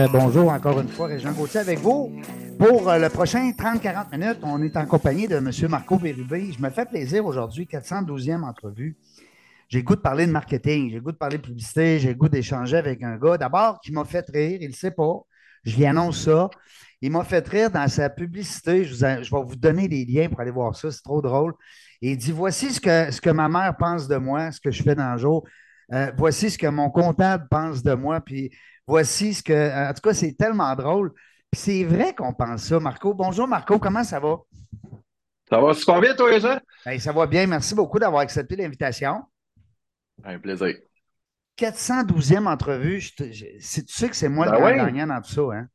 Euh, bonjour encore une fois, Régent Gauthier avec vous. Pour euh, le prochain 30-40 minutes, on est en compagnie de M. Marco Bérubé. Je me fais plaisir aujourd'hui, 412e entrevue. J'ai le goût de parler de marketing, j'ai le goût de parler de publicité, j'ai le goût d'échanger avec un gars d'abord qui m'a fait rire, il ne sait pas, je lui annonce ça. Il m'a fait rire dans sa publicité, je, vais vous donner des liens pour aller voir ça, c'est trop drôle. Et il dit, voici ce que, ce que ma mère pense de moi, ce que je fais dans le jour. Euh, voici ce que mon comptable pense de moi, puis voici ce que... En tout cas, c'est tellement drôle. Puis c'est vrai qu'on pense ça, Marco. Bonjour, Marco, comment ça va? Ça va super bien, toi, Jean? Hey, ça va bien, merci beaucoup d'avoir accepté l'invitation. Un plaisir. 412e entrevue, je te- je- c'est- tu sais que c'est moi le Ben ouais. gagnant dans tout ça, hein?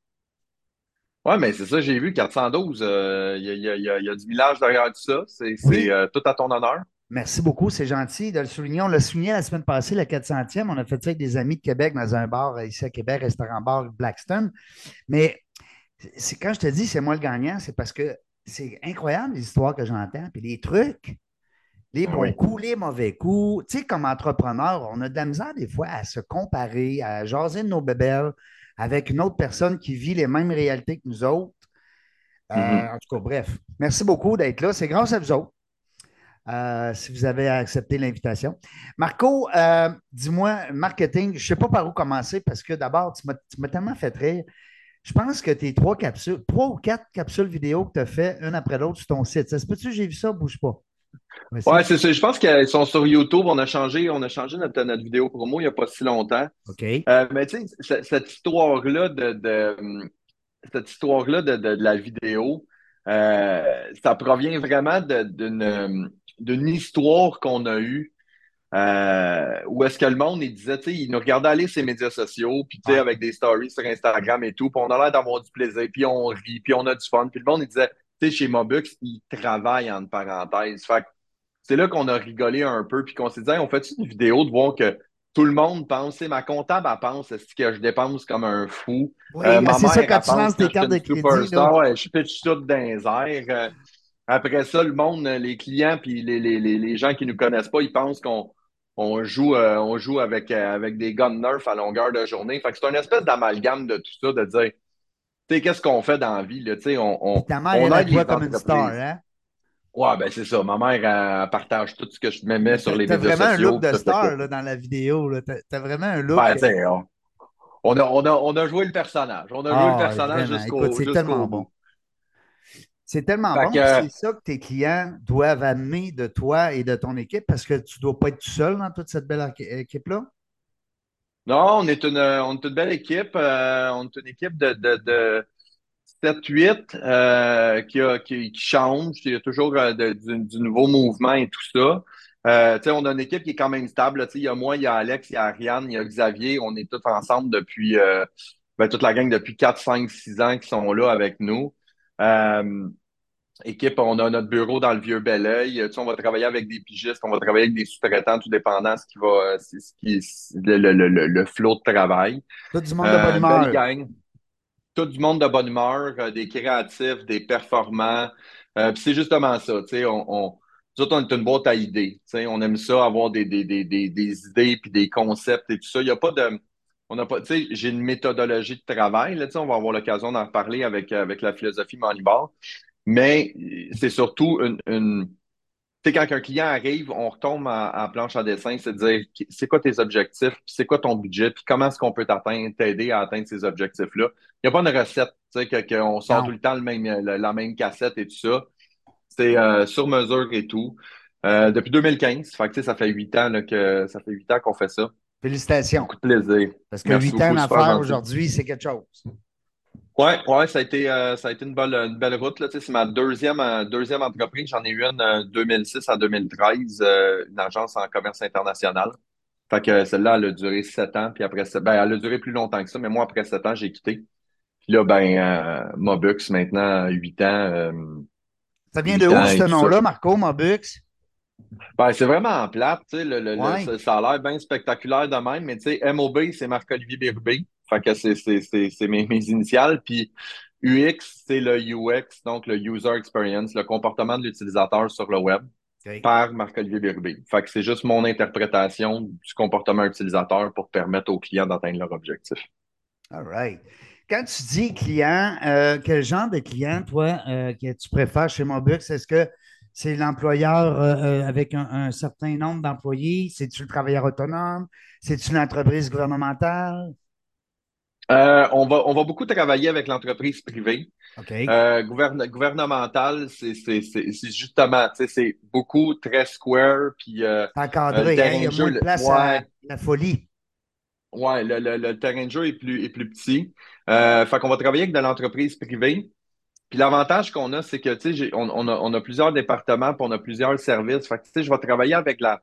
Ouais, mais c'est ça, j'ai vu 412. euh, Il y, a, il y a- il y a- il y a du millage derrière tout ça. C'est c'est, Oui. euh, tout à ton honneur. Merci beaucoup, c'est gentil de le souligner. On l'a souligné la semaine passée, la 400e. On a fait ça avec des amis de Québec dans un bar euh, ici à Québec, restaurant-bar Blackstone. Mais c'est quand je te dis c'est moi le gagnant, c'est parce que c'est incroyable les histoires que j'entends, puis les trucs, les bons oui. coups, les mauvais coups. Tu sais, comme entrepreneur, on a de la misère des fois à se comparer, à jaser de nos bébelles avec une autre personne qui vit les mêmes réalités que nous autres. Euh, Mhm. En tout cas, bref, merci beaucoup d'être là. C'est grâce à vous autres. Euh, si vous avez accepté l'invitation. Marco, euh, dis-moi, marketing, je ne sais pas par où commencer parce que d'abord, tu m'as tellement fait rire. Je pense que tes trois capsules, trois ou quatre capsules vidéo que tu as fait une après l'autre sur ton site. Ça se peut-tu, j'ai vu ça, bouge pas? Ouais, c'est ça. Je pense qu'ils sont sur YouTube. On a changé, on a changé notre, notre vidéo promo il n'y a pas si longtemps. OK. Euh, mais tu sais, ce- cette histoire-là de, de- cette histoire-là de, de- de la vidéo, euh, ça provient vraiment de- d'une d'une histoire qu'on a eue. Euh, où est-ce que le monde, il disait, tu sais, il nous regardait aller sur les médias sociaux, puis tu sais, avec des stories sur Instagram et tout, puis on a l'air d'avoir du plaisir, puis on rit, puis on a du fun. Puis le monde, il disait, tu sais, chez Mobux, ils travaillent entre parenthèses. Fait c'est là qu'on a rigolé un peu, puis qu'on s'est dit, Hey, on fait une vidéo de voir que tout le monde pense, ma comptable, elle pense est-ce que je dépense comme un fou? Oui, Euh, c'est ça quand tu lances tes cartes de crédit. là. je pitch tout dans les airs. Après ça, le monde, euh, les clients puis les, les, les, les gens qui nous connaissent pas, ils pensent qu'on on joue, euh, on joue avec, euh, avec des guns nerfs à longueur de journée. Fait que c'est une espèce d'amalgame de tout ça, de dire, tu sais, qu'est-ce qu'on fait dans la vie, là, tu sais, on, on, Ta mère, on aide les comme une star, hein? Ouais, ben c'est ça. Ma mère, elle, partage tout ce que je mets sur T'as les t'as médias vraiment un sociaux. look de fait star là, dans la vidéo. T'as t'as vraiment un look. Ben, on, on a, on, a, on a joué le personnage. On a joué Ah, le personnage jusqu'au bout. bon. C'est tellement Fait bon. que- C'est ça que tes clients doivent amener de toi et de ton équipe parce que tu ne dois pas être tout seul dans toute cette belle équi- équipe-là? Non, on est une, on est une belle équipe. euh, on est une équipe de, de, de 7-8 euh, qui, qui, qui change. Il y a toujours euh, de- du, du nouveau mouvement et tout ça. Euh, on a une équipe qui est quand même stable. Il y a moi, il y a Alex, il y a Ariane, il y a Xavier. On est tous ensemble depuis, ben, toute la gang depuis 4, 5, 6 ans qui sont là avec nous. Euh, équipe, on a notre bureau dans le vieux. Tu sais, on va travailler avec des pigistes, on va travailler avec des sous-traitants, tout dépendant ce qui va, euh, c'est ce qui, le, le, le, le le flot de travail. Tout du monde de Euh, bonne humeur. Tout du monde de bonne humeur, euh, des créatifs, des performants. Euh, c'est justement ça, tu sais, on, on, nous autres, on est une boîte à idées. On aime ça, avoir des, des, des, des, des idées puis des concepts et tout ça. Il n'y a pas de. On n'a pas, tu sais, j'ai une méthodologie de travail, là, on va avoir l'occasion d'en reparler avec, avec la philosophie Moneyball. Mais euh, c'est surtout une, une, tu sais, quand un client arrive, on retombe à planche à dessin, c'est de dire c'est quoi tes objectifs, puis c'est quoi ton budget, puis comment est-ce qu'on peut t'atteindre, t'aider à atteindre ces objectifs-là. Il n'y a pas une recette, tu sais, que- qu'on sort Non. tout le temps le même, la, la même cassette et tout ça. C'est euh, sur mesure et tout. Euh, depuis 2015, fait que, tu sais, ça fait huit ans là, que ça fait huit ans qu'on fait ça. Félicitations. Beaucoup de plaisir. Parce que Merci huit ans beaucoup, super d'affaires gentil. aujourd'hui, c'est quelque chose. Oui, ouais, ça a été, euh, ça a été une belle, une belle route. C'est ma deuxième, euh, deuxième entreprise. J'en ai eu une euh, 2006 à 2013, euh, une agence en commerce international. Fait que celle-là, elle a duré sept ans. Puis après, ben, elle a duré plus longtemps que ça. Mais moi, après sept ans, j'ai quitté. Puis là, ben, euh, Mobux, maintenant, huit ans. euh, Ça vient de où, ce nom-là, Marco, Mobux? Ben, c'est vraiment plate, tu sais, le, le- Ouais. ça, ça a l'air bien spectaculaire de même, mais tu sais, MOB, c'est Marc-Olivier Bérubé. Fait que c'est, mes, mes initiales. Puis UX, c'est le UX, donc le User Experience, le comportement de l'utilisateur sur le web par Marc-Olivier Bérubé. Fait que c'est juste mon interprétation du comportement utilisateur pour permettre aux clients d'atteindre leur objectif. All right. Quand tu dis client, euh, quel genre de client, toi, euh, que tu préfères chez Mobux? Est-ce que c'est l'employeur euh, euh, avec un, un certain nombre d'employés? C'est-tu le travailleur autonome? C'est-tu l'entreprise gouvernementale? Euh, on va, on va beaucoup travailler avec l'entreprise privée. OK. Euh, gouverne- gouvernemental, c'est, justement, c'est beaucoup très square, puis encadré, hein? Il y a de moins place à ouais, la folie. ouais, le, le, le terrain de jeu est plus, est plus petit. Euh, fait qu'on va travailler avec de l'entreprise privée. Puis l'avantage qu'on a, c'est que, tu sais, on, a, plusieurs départements, puis on a plusieurs services. Fait que, tu sais, je vais travailler avec la,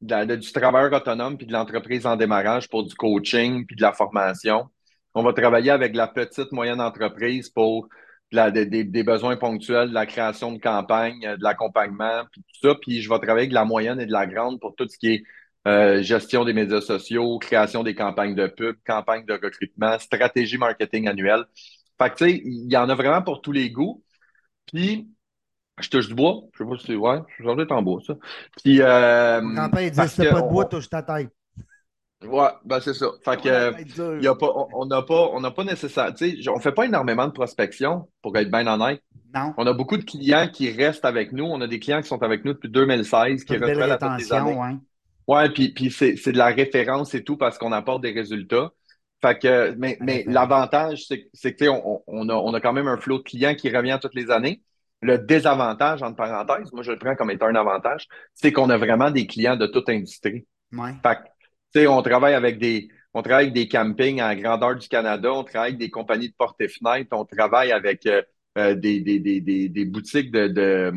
du travailleur autonome, puis de l'entreprise en démarrage pour du coaching, puis de la formation. On va travailler avec la petite, moyenne entreprise pour des, besoins ponctuels, de la création de campagne, euh, de l'accompagnement, puis tout ça. Puis je vais travailler avec la moyenne et de la grande pour tout ce qui est euh, gestion des médias sociaux, création des campagnes de pub, campagnes de recrutement, stratégie marketing annuelle. Fait que, tu sais, il y en a vraiment pour tous les goûts. Puis, je touche du bois. Je sais pas si c'est. Ouais, je suis en bois, ça. Puis, euh, Mon il dit si pas de bois, on- touche ta tête. Ouais, ben c'est ça. Fait que, euh, être y a pas, on n'a pas, on n'a pas sais, on fait pas énormément de prospection, pour être bien honnête. Non. On a beaucoup de clients qui restent avec nous. On a des clients qui sont avec nous depuis 2016, qui renouvellent à toutes les années. ouais. Ouais, puis, puis c'est de la référence et tout parce qu'on apporte des résultats. Fait que, mais, mais l'avantage, c'est, que- on, on a, on a quand même un flot de clients qui revient toutes les années. Le désavantage, entre parenthèses, moi je le prends comme étant un avantage, c'est qu'on a vraiment des clients de toute industrie. Ouais. Fait que, tu sais, on travaille avec des, on travaille avec des campings à la grandeur du Canada, on travaille avec des compagnies de portes et fenêtres, on travaille avec euh, euh, des, des, des, des, des boutiques de, de,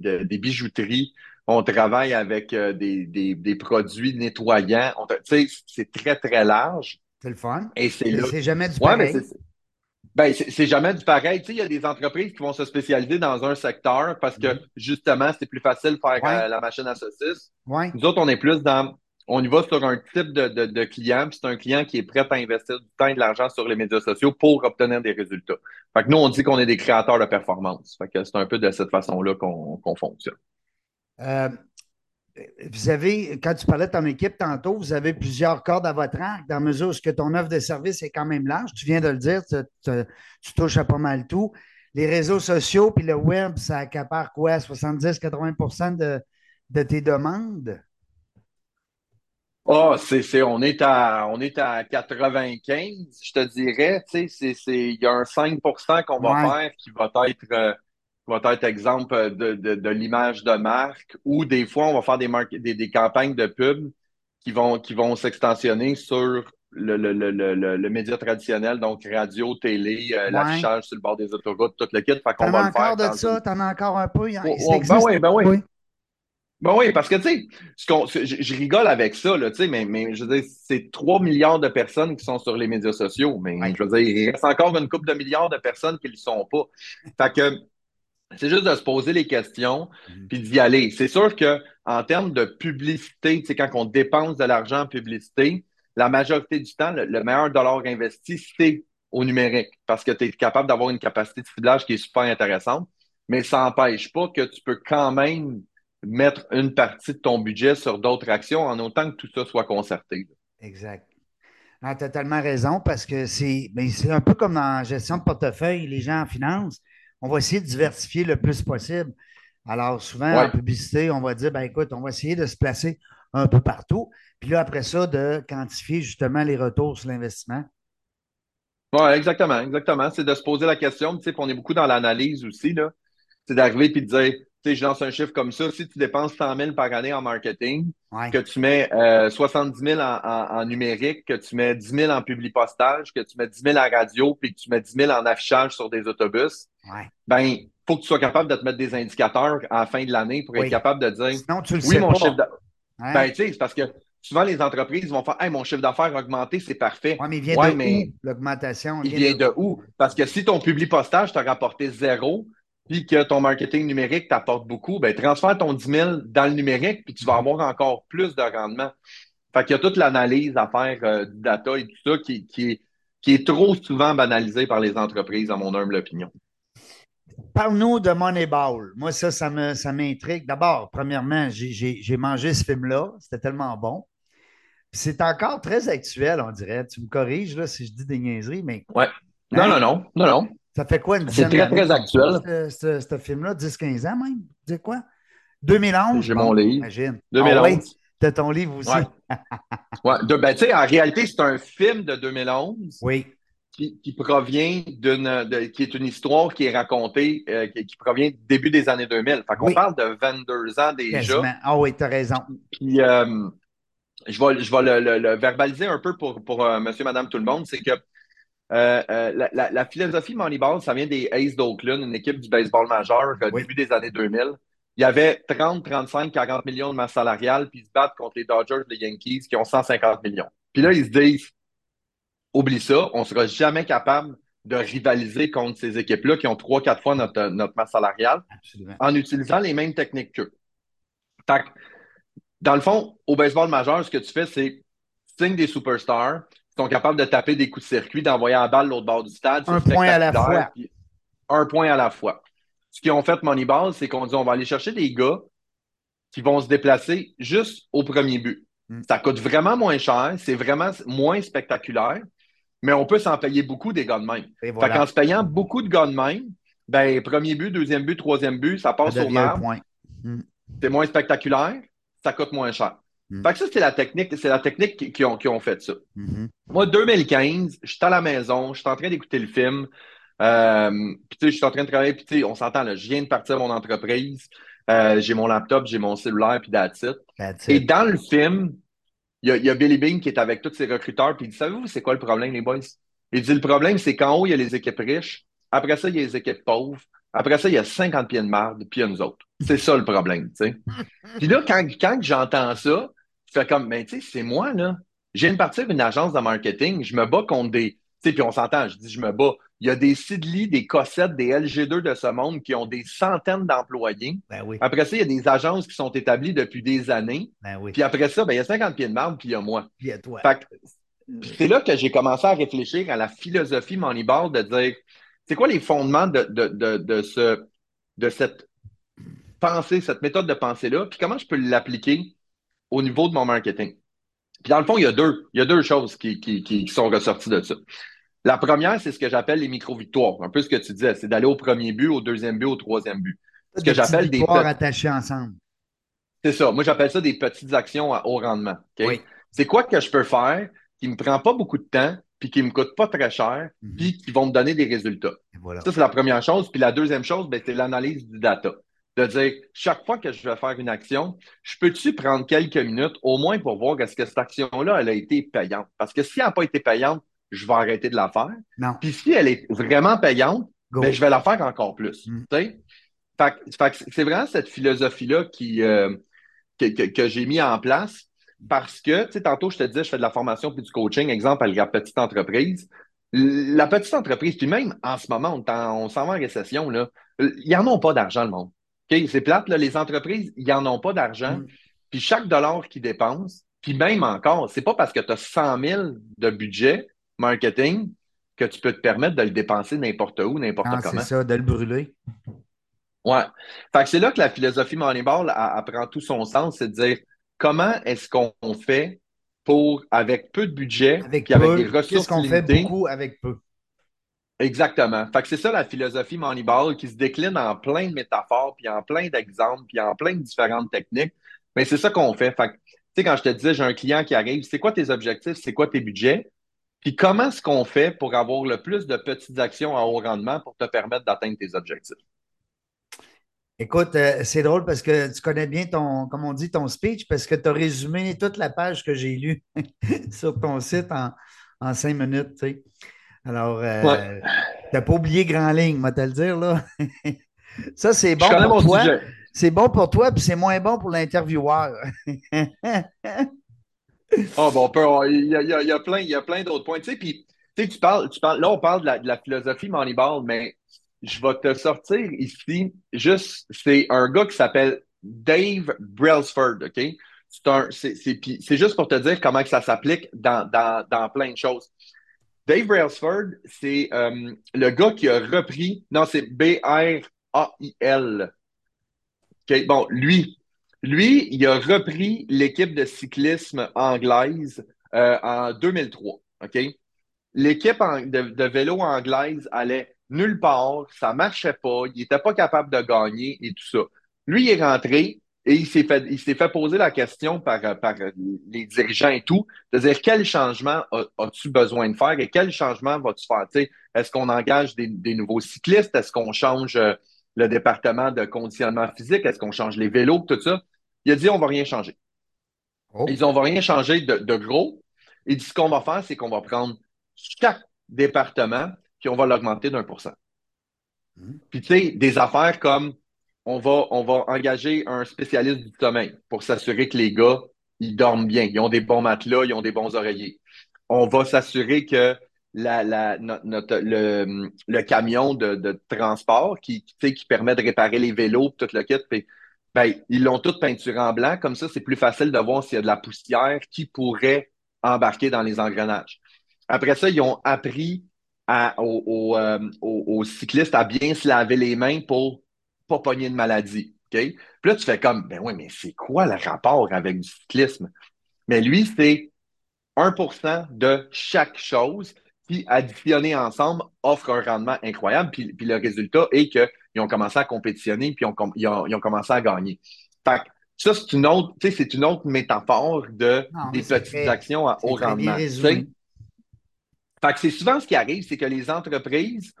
de- des bijouteries, on travaille avec euh, des, des, des produits nettoyants. On c'est très, très large. C'est le fun. Et c'est jamais du pareil. c'est. Ben, c'est jamais du pareil. Tu sais, il y a des entreprises qui vont se spécialiser dans un secteur parce que, Mhm. justement, c'est plus facile de faire Ouais. euh, la machine à saucisse. Ouais. Nous autres, on est plus dans. On y va sur un type de, de, de client, puis c'est un client qui est prêt à investir du temps et de l'argent sur les médias sociaux pour obtenir des résultats. Fait que nous, on dit qu'on est des créateurs de performance. Fait que c'est un peu de cette façon-là qu'on qu'on fonctionne. Euh, vous avez, quand tu parlais de ton équipe tantôt, vous avez plusieurs cordes à votre arc dans la mesure où ce que ton offre de service est quand même large. Tu viens de le dire, tu, tu- tu touches à pas mal tout. Les réseaux sociaux puis le web, ça accapare quoi? 70-80 de, de tes demandes? Ah, c'est, c'est, on est à, on est à 95, je te dirais, tu sais, c'est, c'est, il y a un 5% qu'on va Ouais. faire qui va être, euh, va être exemple de, de, de l'image de marque, ou des fois, on va faire des, marque- des, des campagnes de pub qui vont, qui vont s'extensionner sur le, le, le, le, le, le média traditionnel, donc radio, télé, euh, Ouais. l'affichage sur le bord des autoroutes, tout le kit. Fait qu'on va le faire encore de ça? T'en as encore un peu? Il Oh, oh, ben existe? oui, ben oui. Oui. Ben oui, parce que, tu sais, je, rigole avec ça, là, tu sais, mais, mais je veux dire, c'est 3 milliards de personnes qui sont sur les médias sociaux, mais Ouais. je veux dire, il reste encore une couple de milliards de personnes qui ne le sont pas. Fait que c'est juste de se poser les questions Mhm. puis d'y aller. C'est sûr que en termes de publicité, tu sais, quand on dépense de l'argent en publicité, la majorité du temps, le, le meilleur dollar investi, c'est au numérique parce que tu es capable d'avoir une capacité de ciblage qui est super intéressante, mais ça n'empêche pas que tu peux quand même mettre une partie de ton budget sur d'autres actions en autant que tout ça soit concerté. Exact. tu as totalement raison parce que c'est ben, c'est un peu comme dans la gestion de portefeuille, les gens en finance, on va essayer de diversifier le plus possible. Alors, souvent, Ouais. en publicité, on va dire, ben écoute, on va essayer de se placer un peu partout. Puis là, après ça, de quantifier justement les retours sur l'investissement. Oui, exactement, exactement. C'est de se poser la question, tu sais, on est beaucoup dans l'analyse aussi, là. C'est d'arriver puis de dire, je lance un chiffre comme ça, si tu dépenses 100 000 par année en marketing, Ouais. que tu mets euh, 70 000 en, en- en numérique, que tu mets 10 000 en publipostage, que tu mets 10 000 en radio, puis que tu mets 10 000 en affichage sur des autobus, Ouais. ben, faut que tu sois capable de te mettre des indicateurs à la fin de l'année pour Oui. être capable de dire, Sinon, tu le oui, sais mon pas. chiffre d'affaires. Hein? Ben, tu sais, c'est parce que souvent les entreprises vont faire, hey, mon chiffre d'affaires a augmenté, c'est parfait. Ouais, mais il vient Ouais, de mais- où, l'augmentation? Il vient de où? Parce que si ton public postage t'a rapporté zéro, puis que ton marketing numérique t'apporte beaucoup, ben, transfère ton 10 000 dans le numérique, puis tu vas avoir encore plus de rendement. Fait qu'il y a toute l'analyse à faire euh, du data et tout ça qui, qui, est, qui est trop souvent banalisé par les entreprises, à mon humble opinion. Parle-nous de Moneyball. Moi, ça, ça me, ça m'intrigue. D'abord, premièrement, j'ai, mangé ce film-là. C'était tellement bon. C'est encore très actuel, on dirait. Tu me corriges là, si je dis des niaiseries, mais Ouais. Non, Hein? non, non, non, non. Ça fait quoi une C'est dizaine très, d'années très actuel. Ce, ce- ce film-là, 10-15 ans même? Sais quoi? 2011? J'ai mon livre. Imagine. 2011. Ah ouais, t'as ton livre aussi. Ouais. Ouais. De- ben, tu sais, en réalité, c'est un film de 2011 Oui. qui, qui provient d'une, qui est une histoire qui est racontée, euh, qui, qui provient du début des années 2000. Fait qu'on Oui. parle de 22 ans déjà. Ah oui, t'as raison. Puis, euh, je vais, je vais le, le- le verbaliser un peu pour, pour euh, monsieur, madame, tout le monde. C'est que euh, euh, la, la- la philosophie Moneyball, ça vient des Aces d'Oakland, une équipe du baseball majeur au Oui. début des années 2000. Il y avait 30, 35, 40 millions de masse salariale, puis ils se battent contre les Dodgers, les Yankees, qui ont 150 millions. Puis là, ils se disent, oublie ça, on sera jamais capable de rivaliser contre ces équipes-là qui ont trois, quatre fois notre, notre masse salariale Absolument. en utilisant les mêmes techniques qu'eux. Dans le fond, au baseball majeur, ce que tu fais, c'est signes des superstars sont capables de taper des coups de circuit, d'envoyer la balle l'autre bord du stade. Un point à la fois. puis Un point à la fois. Ce qu'ils ont fait Moneyball, c'est qu'on dit on va aller chercher des gars qui vont se déplacer juste au premier but. Mm. Ça coûte vraiment moins cher, c'est vraiment moins spectaculaire, mais on peut s'en payer beaucoup des gars de même. Fait qu'en se payant beaucoup de gars de même, ben, premier but, deuxième but, troisième but, ça Ça passe au marbre, point. c'est moins spectaculaire, ça coûte moins cher. Mm. Fait que ça, c'est la technique, c'est la technique qui, qui ont, qui ont fait ça. Mhm. Moi, 2015, je suis à la maison, je suis en train d'écouter le film. Euh, puis tu sais, je suis en train de travailler, puis tu sais, on s'entend là, je viens de partir mon entreprise, euh, j'ai mon laptop, j'ai mon cellulaire, puis that's it. That's Et dans le film, il y a, il y a Billy Bean qui est avec tous ses recruteurs, puis il dit, savez-vous, c'est quoi le problème, les boys? Il dit, le problème, c'est qu'en haut, il y a les équipes riches, après ça, il y a les équipes pauvres, après ça, il y a 50 pieds de marde, puis il y a nous autres. C'est ça le problème, tu sais. Puis là, quand, quand j'entends ça, je fais comme, ben, tu sais, c'est moi, là. Je viens de partir d'une agence de marketing, je me bats contre des. Tu sais, puis on s'entend, je dis je me bats. Il y a des Sidley, des Cossette, des LG2 de ce monde qui ont des centaines d'employés. Ben oui. Après ça, il y a des agences qui sont établies depuis des années. Ben oui. Puis après ça, ben, il y a 50 pieds de marde, puis il y a moi. Puis à toi. Fait que c'est là que j'ai commencé à réfléchir à la philosophie Moneyball de dire c'est quoi les fondements de, de, de, de, ce, de cette pensée, cette méthode de pensée-là, puis comment je peux l'appliquer au niveau de mon marketing. Puis dans le fond, il y a deux, il y a deux choses qui, qui, qui sont ressorties de ça. La première, c'est ce que j'appelle les micro-victoires. Un peu ce que tu disais, c'est d'aller au premier but, au deuxième but, au troisième but. Ce que Des j'appelle des victoires attachées ensemble. c'est ça. Moi, j'appelle ça des petites actions à haut rendement. Oui. C'est quoi que je peux faire qui me prend pas beaucoup de temps, puis qui me coûte pas très cher, Mhm. puis qui vont me donner des résultats? Voilà. Ça, c'est la première chose. Puis la deuxième chose, ben, c'est l'analyse du data. De dire, chaque fois que je vais faire une action, je peux-tu prendre quelques minutes, au moins pour voir est-ce que cette action-là, elle a été payante? Parce que si elle n'a pas été payante, je vais arrêter de la faire. Non. Puis si elle est vraiment payante, ben, je vais la faire encore plus. Mm. Fait, fait c'est vraiment cette philosophie-là qui, euh, que, que- que j'ai mis en place parce que, tu sais, tantôt, je te disais, je fais de la formation puis du coaching, exemple, à la petite entreprise. La petite entreprise, puis même en ce moment, on s'en va en récession, là, ils n'en ont pas d'argent, le monde. C'est plate, là, les entreprises, ils n'en ont pas d'argent. Mm. Puis chaque dollar qu'ils dépensent, puis même encore, c'est pas parce que tu as 100 000 de budget marketing que tu peux te permettre de le dépenser n'importe où, n'importe Ah, c'est comment. ça, de le brûler. Ouais. Fait que c'est là que la philosophie Moneyball elle- elle prend tout son sens, c'est de dire comment est-ce qu'on fait pour, avec peu de budget, Avec puis avec peu, des qu'est-ce ressources qu'on fait beaucoup avec peu? Exactement. Fait que c'est ça la philosophie Moneyball qui se décline en plein de métaphores, puis en plein d'exemples, puis en plein de différentes techniques. Mais c'est ça qu'on fait. Fait que, tu sais, quand je te disais, j'ai un client qui arrive, c'est quoi tes objectifs, c'est quoi tes budgets? Puis comment est-ce qu'on fait pour avoir le plus de petites actions à haut rendement pour te permettre d'atteindre tes objectifs? Écoute, euh, c'est drôle parce que tu connais bien ton, comme on dit, ton speech, parce que tu as résumé toute la page que j'ai lue sur ton site en, en cinq minutes. Alors, Ouais. euh, tu n'as pas oublié grand ligne, moi te le dire, là. Ça, c'est bon pour toi. C'est bon pour toi, puis c'est moins bon pour l'intervieweur. Ah, bon, on il y a, y a- il y a plein, d'autres points. Tu sais, puis, tu sais, tu parles, tu parles, là, on parle de la, de la philosophie Moneyball, mais je vais te sortir ici, juste, c'est un gars qui s'appelle Dave Brailsford, OK? C'est juste pour te dire comment que ça s'applique dans, dans, dans plein de choses. Dave Brailsford, c'est euh, le gars qui a repris, non, c'est B-R-A-I-L. Bon, lui, lui, il a repris l'équipe de cyclisme anglaise euh, en 2003. OK? L'équipe de, vélo anglaise allait nulle part, ça marchait pas, il n'était pas capable de gagner et tout ça. Lui, il est rentré et il s'est fait, il s'est fait poser la question par, par les dirigeants et tout, de dire quel changement as- as-tu besoin de faire et quel changement vas-tu faire? Est-ce qu'on engage des, des nouveaux cyclistes? Est-ce qu'on change euh, le département de conditionnement physique? Est-ce qu'on change les vélos? Tout ça? Il a dit on va rien changer. Oh. Ils dit on va rien changer de, de gros. Il dit ce qu'on va faire, c'est qu'on va prendre chaque département puis on va l'augmenter d'un pour cent. Mhm. Puis tu sais, des affaires comme on va, engager un spécialiste du sommeil pour s'assurer que les gars, ils dorment bien, ils ont des bons matelas, ils ont des bons oreillers. On va s'assurer que le, camion de, transport qui, permet de réparer les vélos, tout le kit, puis, ben, ils l'ont tout peinturé en blanc. Comme ça, c'est plus facile de voir s'il y a de la poussière qui pourrait embarquer dans les engrenages. Après ça, ils ont appris aux, euh, cyclistes à bien se laver les mains pour pas pogner de maladie. Puis là, tu fais comme, ben oui, mais c'est quoi le rapport avec du cyclisme? Mais lui, c'est 1% de chaque chose qui, additionné ensemble, offre un rendement incroyable. Puis, puis le résultat est qu'ils ont commencé à compétitionner puis ils ont, com- ils ont, ils ont commencé à gagner. Fait que ça, c'est une autre, tu sais, c'est une autre métaphore de, Non, des petites actions à haut rendement. Fait que c'est souvent ce qui arrive, c'est que les entreprises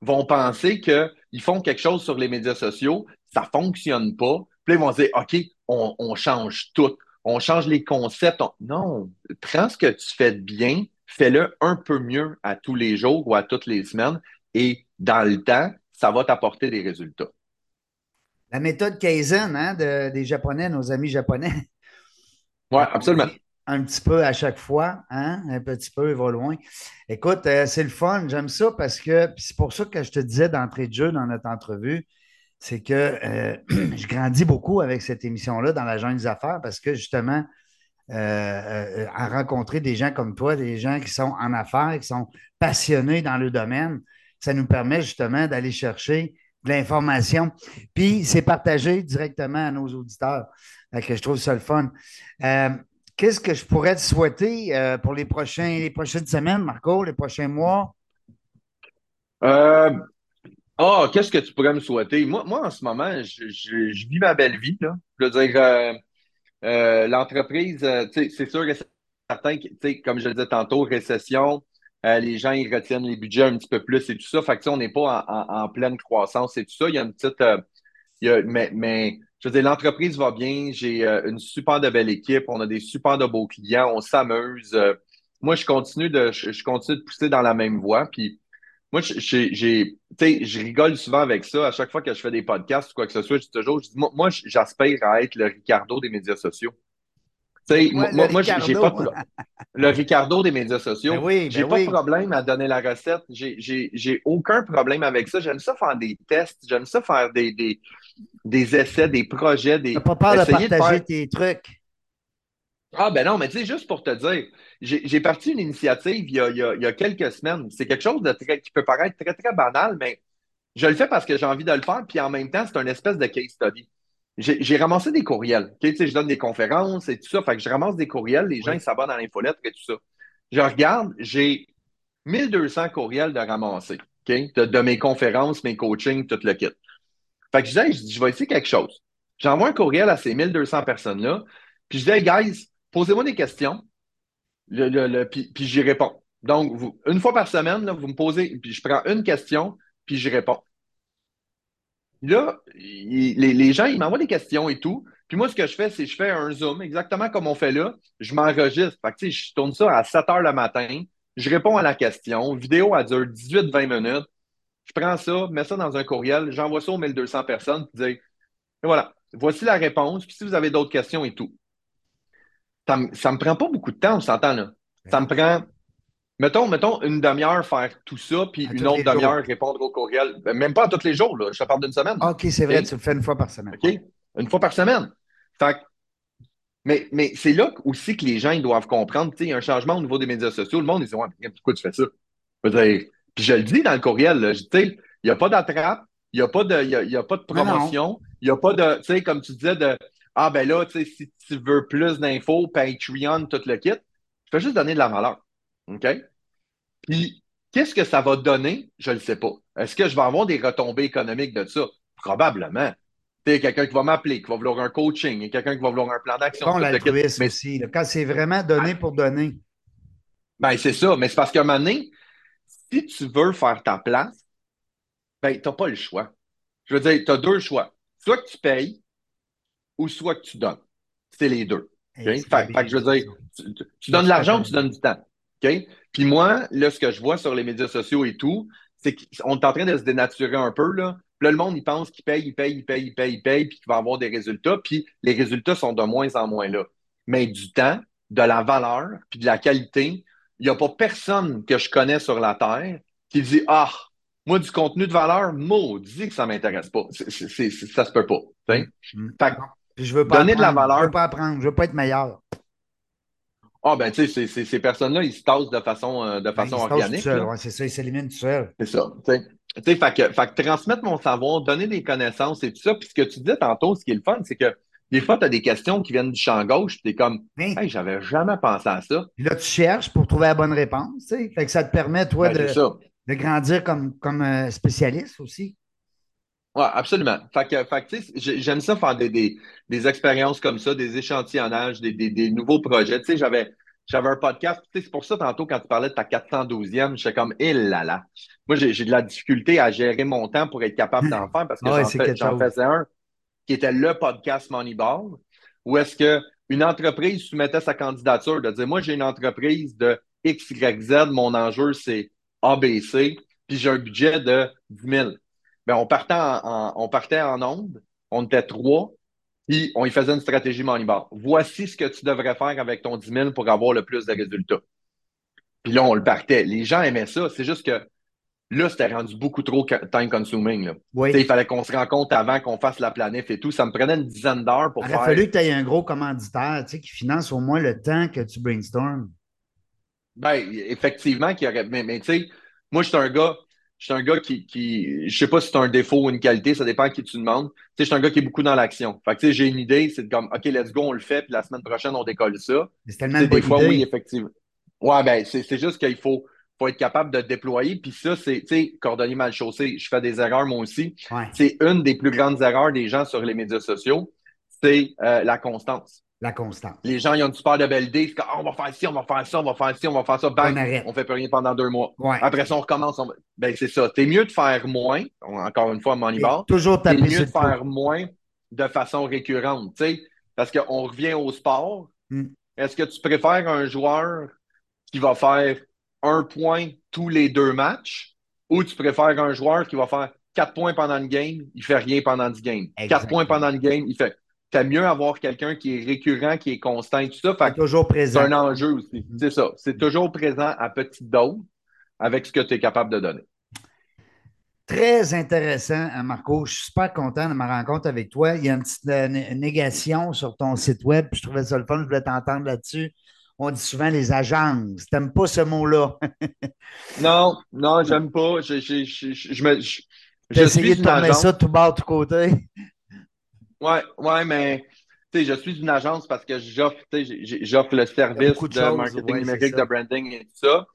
vont penser qu'ils font quelque chose sur les médias sociaux, ça fonctionne pas. Puis là, ils vont se dire, OK, on, on change tout. On change les concepts. On- Non, prends ce que tu fais de bien, fais-le un peu mieux à tous les jours ou à toutes les semaines et dans le temps, ça va t'apporter des résultats. La méthode Kaizen hein, de- des Japonais, nos amis japonais. Ouais, absolument. Un petit peu à chaque fois, hein? un petit peu, il va loin. Écoute, euh, c'est le fun, j'aime ça parce que c'est pour ça que je te disais d'entrée de jeu dans notre entrevue, c'est que euh, je grandis beaucoup avec cette émission-là dans la jungle des affaires parce que justement, euh, euh, à rencontrer des gens comme toi, des gens qui sont en affaires, qui sont passionnés dans le domaine, ça nous permet justement d'aller chercher de l'information. Puis c'est partagé directement à nos auditeurs. Que je trouve ça le fun. Qu'est-ce que je pourrais te souhaiter euh, pour les, les prochaines semaines, Marco, les prochains mois? Euh, Ah, qu'est-ce que tu pourrais me souhaiter? Moi, moi en ce moment, je, je- vis ma belle vie, là. Je veux dire, euh, l'entreprise, c'est sûr c'est certain que, comme je le disais tantôt, récession, les gens, ils retiennent les budgets un petit peu plus et tout ça. Fait que, on n'est pas en, en- pleine croissance et tout ça. Il y a une petite, il y a- mais, je veux dire, l'entreprise va bien. J'ai euh, une super de belle équipe. On a des super de beaux clients. On s'amuse. Euh, moi, je continue de, je, je continue de pousser dans la même voie. Puis, moi, je- j'ai, je rigole souvent avec ça. À chaque fois que je fais des podcasts ou quoi que ce soit, je dis toujours, je dis, moi, moi, j'aspire à être le Ricardo des médias sociaux. Tu sais, moi, Ouais, le moi, moi, j'ai pas de le Ricardo des médias sociaux. Ben oui, J'ai ben pas oui. de problème à donner la recette. J'ai, j'ai, j'ai aucun problème avec ça. J'aime ça faire des tests. J'aime ça faire des, des, des essais, des projets, des, T'as pas peur de partager faire- tes trucs. ah ben non, mais tu sais, juste pour te dire, j'ai parti une initiative il y a, il y a- il y a quelques semaines. C'est quelque chose de très, qui peut paraître très, très banal, mais je le fais parce que j'ai envie de le faire, puis en même temps, c'est une espèce de case study. J'ai ramassé des courriels. Tu sais, je donne des conférences et tout ça, fait que je ramasse des courriels, les gens Oui. ils s'abonnent à l'infolettre et tout ça. Je regarde, j'ai 1200 courriels de ramasser, ok? De, de mes conférences, mes coachings, tout le kit. Fait que je disais, je vais essayer quelque chose. J'envoie un courriel à ces 1200 personnes-là, puis je dis, hey, guys, posez-moi des questions, le, le, le- puis, puis j'y réponds. Donc, une fois par semaine, là, vous me posez, puis je prends une question, puis j'y réponds. Là, les, les, gens, ils m'envoient des questions et tout. Puis moi, ce que je fais, c'est que je fais un Zoom, exactement comme on fait là. Je m'enregistre. Fait que, je tourne ça à 7 heures le matin. Je réponds à la question. Vidéo, elle dure 18-20 minutes. Je prends ça, mets ça dans un courriel, j'envoie ça aux 1200 personnes, puis dis, et voilà, voici la réponse. Puis si vous avez d'autres questions et tout. Ça ne me prend pas beaucoup de temps, on s'entend là. Ça me prend Mettons, mettons une demi-heure faire tout ça, puis une autre demi-heure répondre au courriel. Ben, même pas tous les jours, là. je te parle d'une semaine. OK, c'est vrai, tu le fais une fois par semaine. OK, une fois par semaine. Fait mais, mais c'est là aussi que les gens ils doivent comprendre. Il y a un changement au niveau des médias sociaux. Le monde, ils disent ouais, Pourquoi tu fais ça? Puis je le dis dans le courriel, il n'y a pas d'attrape, il n'y a, pas de, y a, pas de promotion, il n'y a pas de, tu sais, comme tu disais, de Ah ben là, si tu veux plus d'infos, Patreon, tout le kit, je fais juste donner de la valeur. OK? Puis, qu'est-ce que ça va donner? Je ne le sais pas. Est-ce que je vais avoir des retombées économiques de ça? Probablement. Tu sais, quelqu'un qui va m'appeler, qui va vouloir un coaching, quelqu'un qui va vouloir un plan d'action. Bon, l'altruisme aussi. Quand c'est vraiment donné pour donner. Ben, c'est ça. Mais c'est parce qu'à un moment donné, si tu veux faire ta place, ben, tu n'as pas le choix. Je veux dire, tu as deux choix. Soit que tu payes ou soit que tu donnes. C'est les deux. Fait, que je veux dire, tu donnes de l'argent ou tu donnes du temps. Puis moi, là, ce que je vois sur les médias sociaux et tout, c'est qu'on est en train de se dénaturer un peu. Là. Puis là, le monde, il pense qu'il paye, il paye, il paye, il paye, il paye, puis qu'il va avoir des résultats. Puis les résultats sont de moins en moins là. Mais du temps, de la valeur, puis de la qualité, il n'y a pas personne que je connais sur la Terre qui dit Ah, moi, du contenu de valeur, maudit que ça ne m'intéresse pas. Ça ne ça se peut pas. Fait je veux pas donner de la valeur. Je veux pas apprendre, je veux pas être meilleur. Ah, ben, tu sais, ces personnes-là, ils se tassent de façon, euh, de ben, façon organique. c'est ça, ils s'éliminent tout seuls. C'est ça. Tu sais, fait que, fait que transmettre mon savoir, donner des connaissances et tout ça. Puis ce que tu disais tantôt, ce qui est le fun, c'est que des fois, tu as des questions qui viennent du champ gauche, puis tu es comme, hey, j'avais jamais pensé à ça. Puis là, tu cherches pour trouver la bonne réponse. Tu sais. Fait que ça te permet, toi, ben, de, de, grandir comme, comme euh, spécialiste aussi. Oui, absolument. Fait que, fait que j'aime ça faire des, des, des, expériences comme ça, des échantillonnages, des, des, des nouveaux projets. Tu sais, j'avais, j'avais un podcast. C'est pour ça, tantôt, quand tu parlais de ta 412e, j'étais comme, eh là là. Moi, j'ai de la difficulté à gérer mon temps pour être capable d'en faire parce que j'en faisais un qui était le podcast Moneyball, où est-ce qu'une entreprise soumettait sa candidature de dire, moi, j'ai une entreprise de X, Y, Z, mon enjeu, c'est ABC, puis j'ai un budget de 10 000. Ben, on partait en, on en onde, on était trois, puis on y faisait une stratégie Moneyball. Voici ce que tu devrais faire avec ton 10 000 pour avoir le plus de résultats. Puis là, on le partait. Les gens aimaient ça. C'est juste que là, c'était rendu beaucoup trop time consuming. Il fallait qu'on se rende compte avant qu'on fasse la planif et tout. Ça me prenait une dizaine d'heures pour faire. Il a fallu que tu aies un gros commanditaire qui finance au moins le temps que tu brainstormes. Ben, effectivement, qu'il y aurait. Mais, mais tu sais, moi, je suis un gars, je suis un gars qui, qui je sais pas si c'est un défaut ou une qualité, ça dépend à qui tu demandes. Tu sais, je suis un gars qui est beaucoup dans l'action. Fait que, j'ai une idée, c'est comme, OK, let's go, on le fait, puis la semaine prochaine, on décolle ça. C'est tellement Des fois, oui, effectivement. Ouais, ben, c'est juste qu'il faut, faut être capable de déployer. Puis ça, c'est, tu sais, cordonnier mal chaussé, je fais des erreurs moi aussi. C'est une des plus grandes erreurs des gens sur les médias sociaux, c'est euh, la constance. La constance. Les gens, ils ont une super de belle idée. C'est ah, on va faire ci, on va faire ça, on va faire ci, on va faire ça. Bang, on, on fait plus rien pendant deux mois. Après ça, on recommence. Ben, c'est ça. T'es mieux de faire moins, encore une fois, Moneyball. Toujours T'es mieux de faire moins de façon récurrente. sais, Parce qu'on revient au sport. Hmm. Est-ce que tu préfères un joueur qui va faire un point tous les deux matchs ou tu préfères un joueur qui va faire quatre points pendant le game, il fait rien pendant dix games. Quatre points pendant le game, il fait c'est mieux avoir quelqu'un qui est récurrent, qui est constant et tout ça. Fait toujours présent. C'est un enjeu aussi. C'est ça. C'est toujours présent à petite dose avec ce que tu es capable de donner. Très intéressant, hein, Marco. Je suis super content de ma rencontre avec toi. Il y a une petite euh, négation sur ton site web. je trouvais ça le fun. Je voulais t'entendre là-dessus. On dit souvent les agences. T'aimes pas ce mot-là? non, non, j'aime pas. Je, je, je, je, me. Essayé de tourner ça tout bas, tout côté? Ouais, ouais, mais je suis une agence parce que j'offre, j'offre le service de, marketing numérique, de branding et tout ça.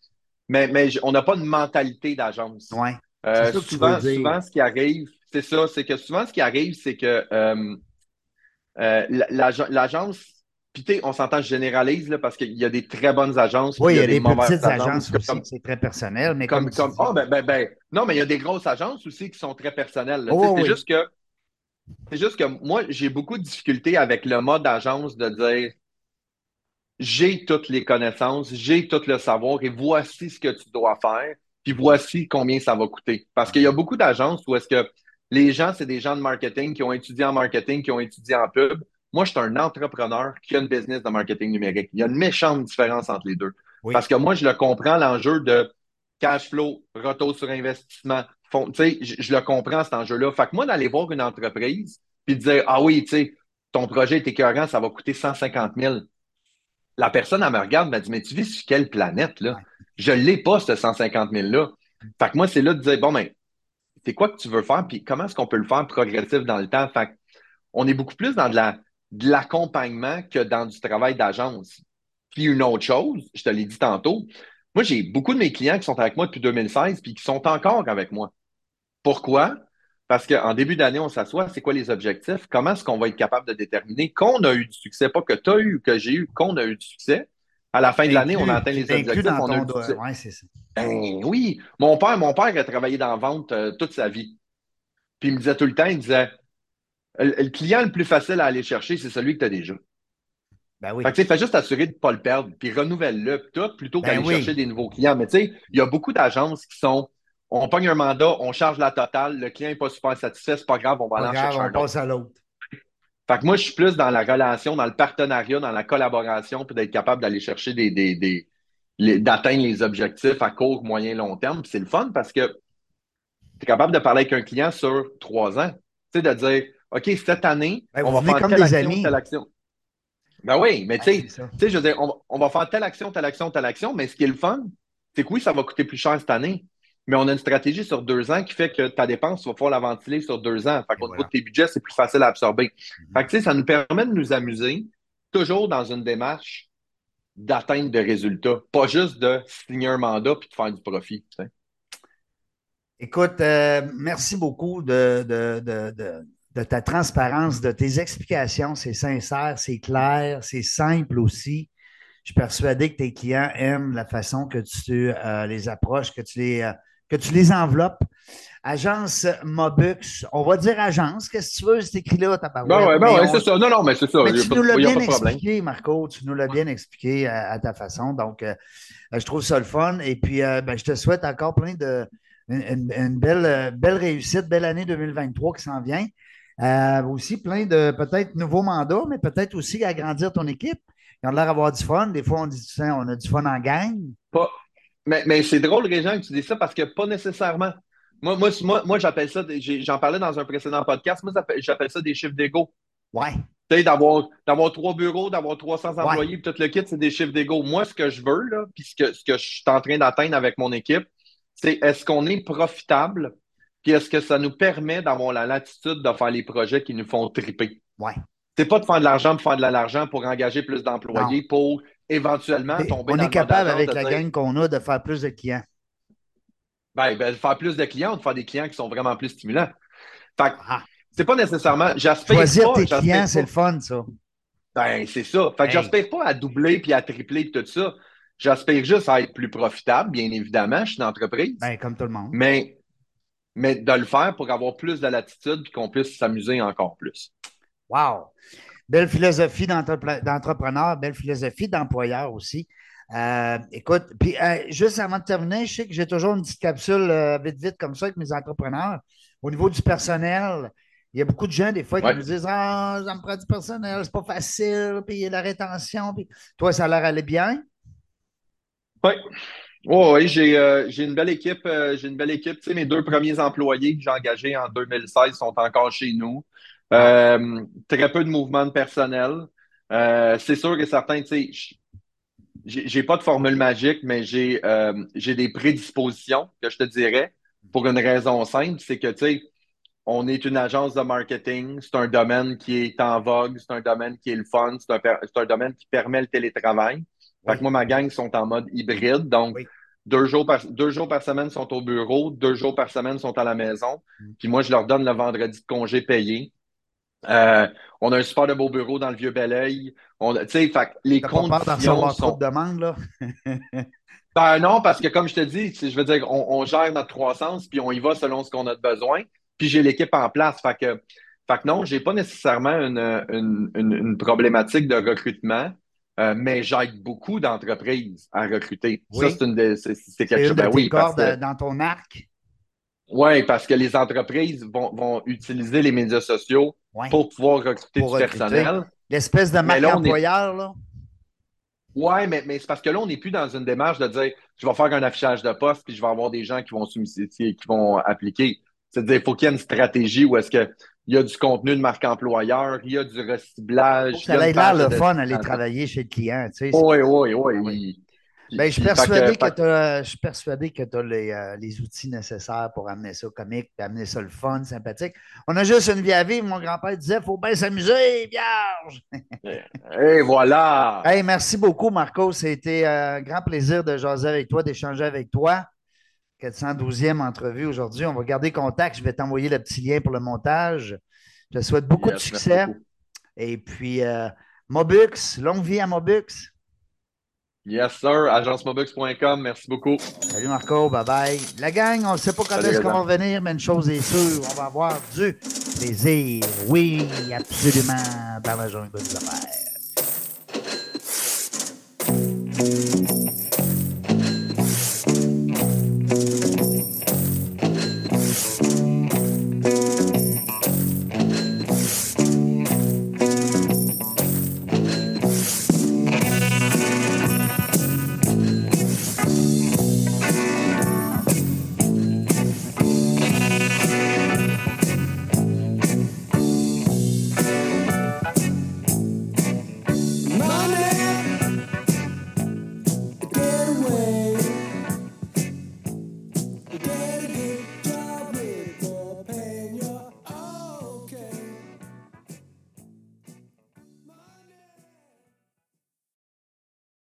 Mais, mais on n'a pas de mentalité d'agence. Ouais. Euh, souvent, souvent, ce qui arrive, c'est ça, c'est que souvent, ce qui arrive, c'est que euh, euh, l'agence, puis, tu on s'entend, je généralise là, parce qu'il y a des très bonnes agences. Oui, il y a, des, des petites agences, aussi, c'est très personnel. Mais comme, comme, oh, ben, ben, ben, non, mais il y a des grosses agences aussi qui sont très personnelles. Oh, c'est juste que c'est juste que moi, j'ai beaucoup de difficultés avec le mode agence de dire j'ai toutes les connaissances, j'ai tout le savoir et voici ce que tu dois faire, puis voici combien ça va coûter. Parce qu'il y a beaucoup d'agences où est-ce que les gens, c'est des gens de marketing qui ont étudié en marketing, qui ont étudié en pub, moi, je suis un entrepreneur qui a une business de marketing numérique. Il y a une méchante différence entre les deux. Parce que moi, je le comprends, l'enjeu de cash flow, retour sur investissement. sais, je, le comprends, cet enjeu-là. Fait que moi, d'aller voir une entreprise puis de dire Ah oui, tu sais, ton projet est écœurant, ça va coûter 150 000. La personne, elle me regarde, elle me dit Mais tu vis sur quelle planète, là? Je ne l'ai pas, ce 150 000-là. Fait que moi, c'est là de dire Bon, ben, c'est quoi que tu veux faire, puis comment est-ce qu'on peut le faire progressif dans le temps? Fait on est beaucoup plus dans de la de l'accompagnement que dans du travail d'agence. Puis une autre chose, je te l'ai dit tantôt, moi, j'ai beaucoup de mes clients qui sont avec moi depuis 2016 puis qui sont encore avec moi. Pourquoi? Parce qu'en début d'année, on s'assoit, c'est quoi les objectifs? Comment est-ce qu'on va être capable de déterminer qu'on a eu du succès? Pas que tu as eu ou que j'ai eu, qu'on a eu du succès. À la fin de l'année, on a atteint les objectifs. On a eu du succès. Ouais, ça. Ben, oui. Mon père, mon père a travaillé dans la vente euh, toute sa vie. Puis il me disait tout le temps, il disait le, client le plus facile à aller chercher, c'est celui que tu as déjà. Ben oui. Fait que, fais juste assurer de ne pas le perdre, puis renouvelle-le, plutôt ben qu'aller chercher des nouveaux clients. Mais tu sais, il y a beaucoup d'agences qui sont on pogne un mandat, on charge la totale, le client n'est pas super satisfait, c'est pas grave, on va aller en chercher un on passe à l'autre. Fait que moi, je suis plus dans la relation, dans le partenariat, dans la collaboration, puis d'être capable d'aller chercher des, des, des d'atteindre les objectifs à court, moyen, long terme. c'est le fun parce que tu es capable de parler avec un client sur trois ans. Tu sais, de dire OK, cette année, ben, on va faire telle action, amis. telle action. Ben oui, mais tu sais, je veux dire, on, va faire telle action, telle action, telle action, mais ce qui est le fun, c'est que oui, ça va coûter plus cher cette année, mais on a une stratégie sur deux ans qui fait que ta dépense, tu vas pouvoir la ventiler sur deux ans. Fait qu'au niveau de tes budgets, c'est plus facile à absorber. Mm-hmm. Fait que, tu sais, ça nous permet de nous amuser, toujours dans une démarche d'atteinte de résultats, pas juste de signer un mandat puis de faire du profit. Écoute, euh, merci beaucoup de, de de ta transparence, de tes explications. C'est sincère, c'est clair, c'est simple aussi. Je suis persuadé que tes clients aiment la façon que tu euh, les approches, que tu les, euh, que tu les enveloppes. Agence Mobux, on va dire agence, qu'est-ce que tu veux, c'est écrit là, ta parole. Ben oui, ben ouais, c'est ça. Non, non, mais c'est ça. Mais tu nous l'as bien expliqué, Marco, tu nous l'as bien expliqué à, ta façon. Donc, euh, je trouve ça le fun. Et puis, ben, je te souhaite encore plein de. Une, belle, belle réussite, belle année 2023 qui s'en vient. Euh, aussi plein de peut-être nouveaux mandats, mais peut-être aussi agrandir ton équipe. Ils ont l'air d'avoir du fun. Des fois, on dit on a du fun en gang. Pas. Mais, mais c'est drôle, Régent, que tu dis ça parce que pas nécessairement. Moi, moi, moi, j'appelle ça, j'en parlais dans un précédent podcast, moi, j'appelle ça des chiffres d'ego. Ouais. Tu sais, d'avoir, trois bureaux, d'avoir 300 employés, puis tout le kit, c'est des chiffres d'ego. Moi, ce que je veux, là, puis ce que, ce que je suis en train d'atteindre avec mon équipe, c'est est-ce qu'on est profitable puis est-ce que ça nous permet d'avoir la latitude de faire les projets qui nous font triper? Ouais. C'est pas de faire de l'argent pour faire de l'argent pour engager plus d'employés, pour éventuellement tomber on est capable avec la gang qu'on a de faire plus de clients. Ben, ben, de faire plus de clients, de faire des clients qui sont vraiment plus stimulants. Fait que, ah. c'est pas nécessairement. J'aspire Choisir tes clients, c'est le fun, ça. Ben, c'est ça. Fait que j'aspire pas à doubler puis à tripler tout ça. J'aspire juste à être plus profitable, bien évidemment. Je suis une entreprise. Ben, comme tout le monde. Mais mais de le faire pour avoir plus de latitude et qu'on puisse s'amuser encore plus. Wow! Belle philosophie d'entrepreneur, belle philosophie d'employeur aussi. Euh, écoute, puis euh, juste avant de terminer, je sais que j'ai toujours une petite capsule euh, vite, vite comme ça avec mes entrepreneurs. Au niveau du personnel, il y a beaucoup de gens, des fois, qui me disent Ah, ça me prend du personnel, c'est pas facile, puis la rétention. Puis... Toi, ça a l'air aller bien? Oui. Oh, oui, j'ai euh, j'ai une belle équipe. Euh, j'ai une belle équipe. Tu sais, mes deux premiers employés que j'ai engagés en 2016 sont encore chez nous. Euh, très peu de mouvement de personnel. c'est sûr que certains, tu sais, j'ai pas de formule magique, mais j'ai j'ai des prédispositions que je te dirais pour une raison simple, c'est que tu sais, on est une agence de marketing, c'est un domaine qui est en vogue, c'est un domaine qui est le fun, c'est un, un domaine qui permet le télétravail. Fait que moi, ma gang sont en mode hybride. Donc, deux, jours par, deux jours par semaine sont au bureau, deux jours par semaine sont à la maison. Mm. Puis moi, je leur donne le vendredi de congé payé. Euh, on a un super de beau bureau dans le vieux Belleuil. On, fait, les conditions pas sont... trop de demandes, là? Ben non, parce que comme je te dis, je veux dire, on, on gère notre croissance, puis on y va selon ce qu'on a de besoin. Puis j'ai l'équipe en place. Fait que, fait que non, j'ai pas nécessairement une, une, une, une problématique de recrutement. Euh, mais j'aide beaucoup d'entreprises à recruter. Oui. Ça, c'est quelque chose. Ben oui, parce que, dans ton arc. ouais, parce que les entreprises vont, vont utiliser les médias sociaux Ouais. pour pouvoir recruter Pour du recruter. personnel. L'espèce de marque là, on est- employeur, là. Ouais, mais, mais c'est parce que là, on n'est plus dans une démarche de dire je vais faire un affichage de poste puis je vais avoir des gens qui vont qui vont appliquer. C'est-à-dire, il faut qu'il y ait une stratégie où est-ce qu'il y a du contenu de marque employeur, il y a du reciblage. Il a ça une l'air le fun à aller destination. travailler chez le client. Tu sais. Oui, oui, oui. Oui. Ben, je suis persuadé que je suis persuadé que tu as les, euh, les outils nécessaires pour amener ça comique, puis amener ça le fun, sympathique. On a juste une vie à vivre. Mon grand-père disait faut bien s'amuser, vierge. Et voilà. Hey, merci beaucoup, Marco. C'était euh, un grand plaisir de jaser avec toi, d'échanger avec toi. 412e entrevue aujourd'hui. On va garder contact. Je vais t'envoyer le petit lien pour le montage. Je te souhaite beaucoup Yes, de succès. beaucoup. Et puis, euh, Mobux, longue vie à Mobux. Yes, sir. Agencemobux.com. Merci beaucoup. Salut Marco, bye bye. La gang, on ne sait pas quand est-ce qu'on va revenir, mais une chose est sûre, on va avoir du plaisir. Oui, absolument, dans la affaires.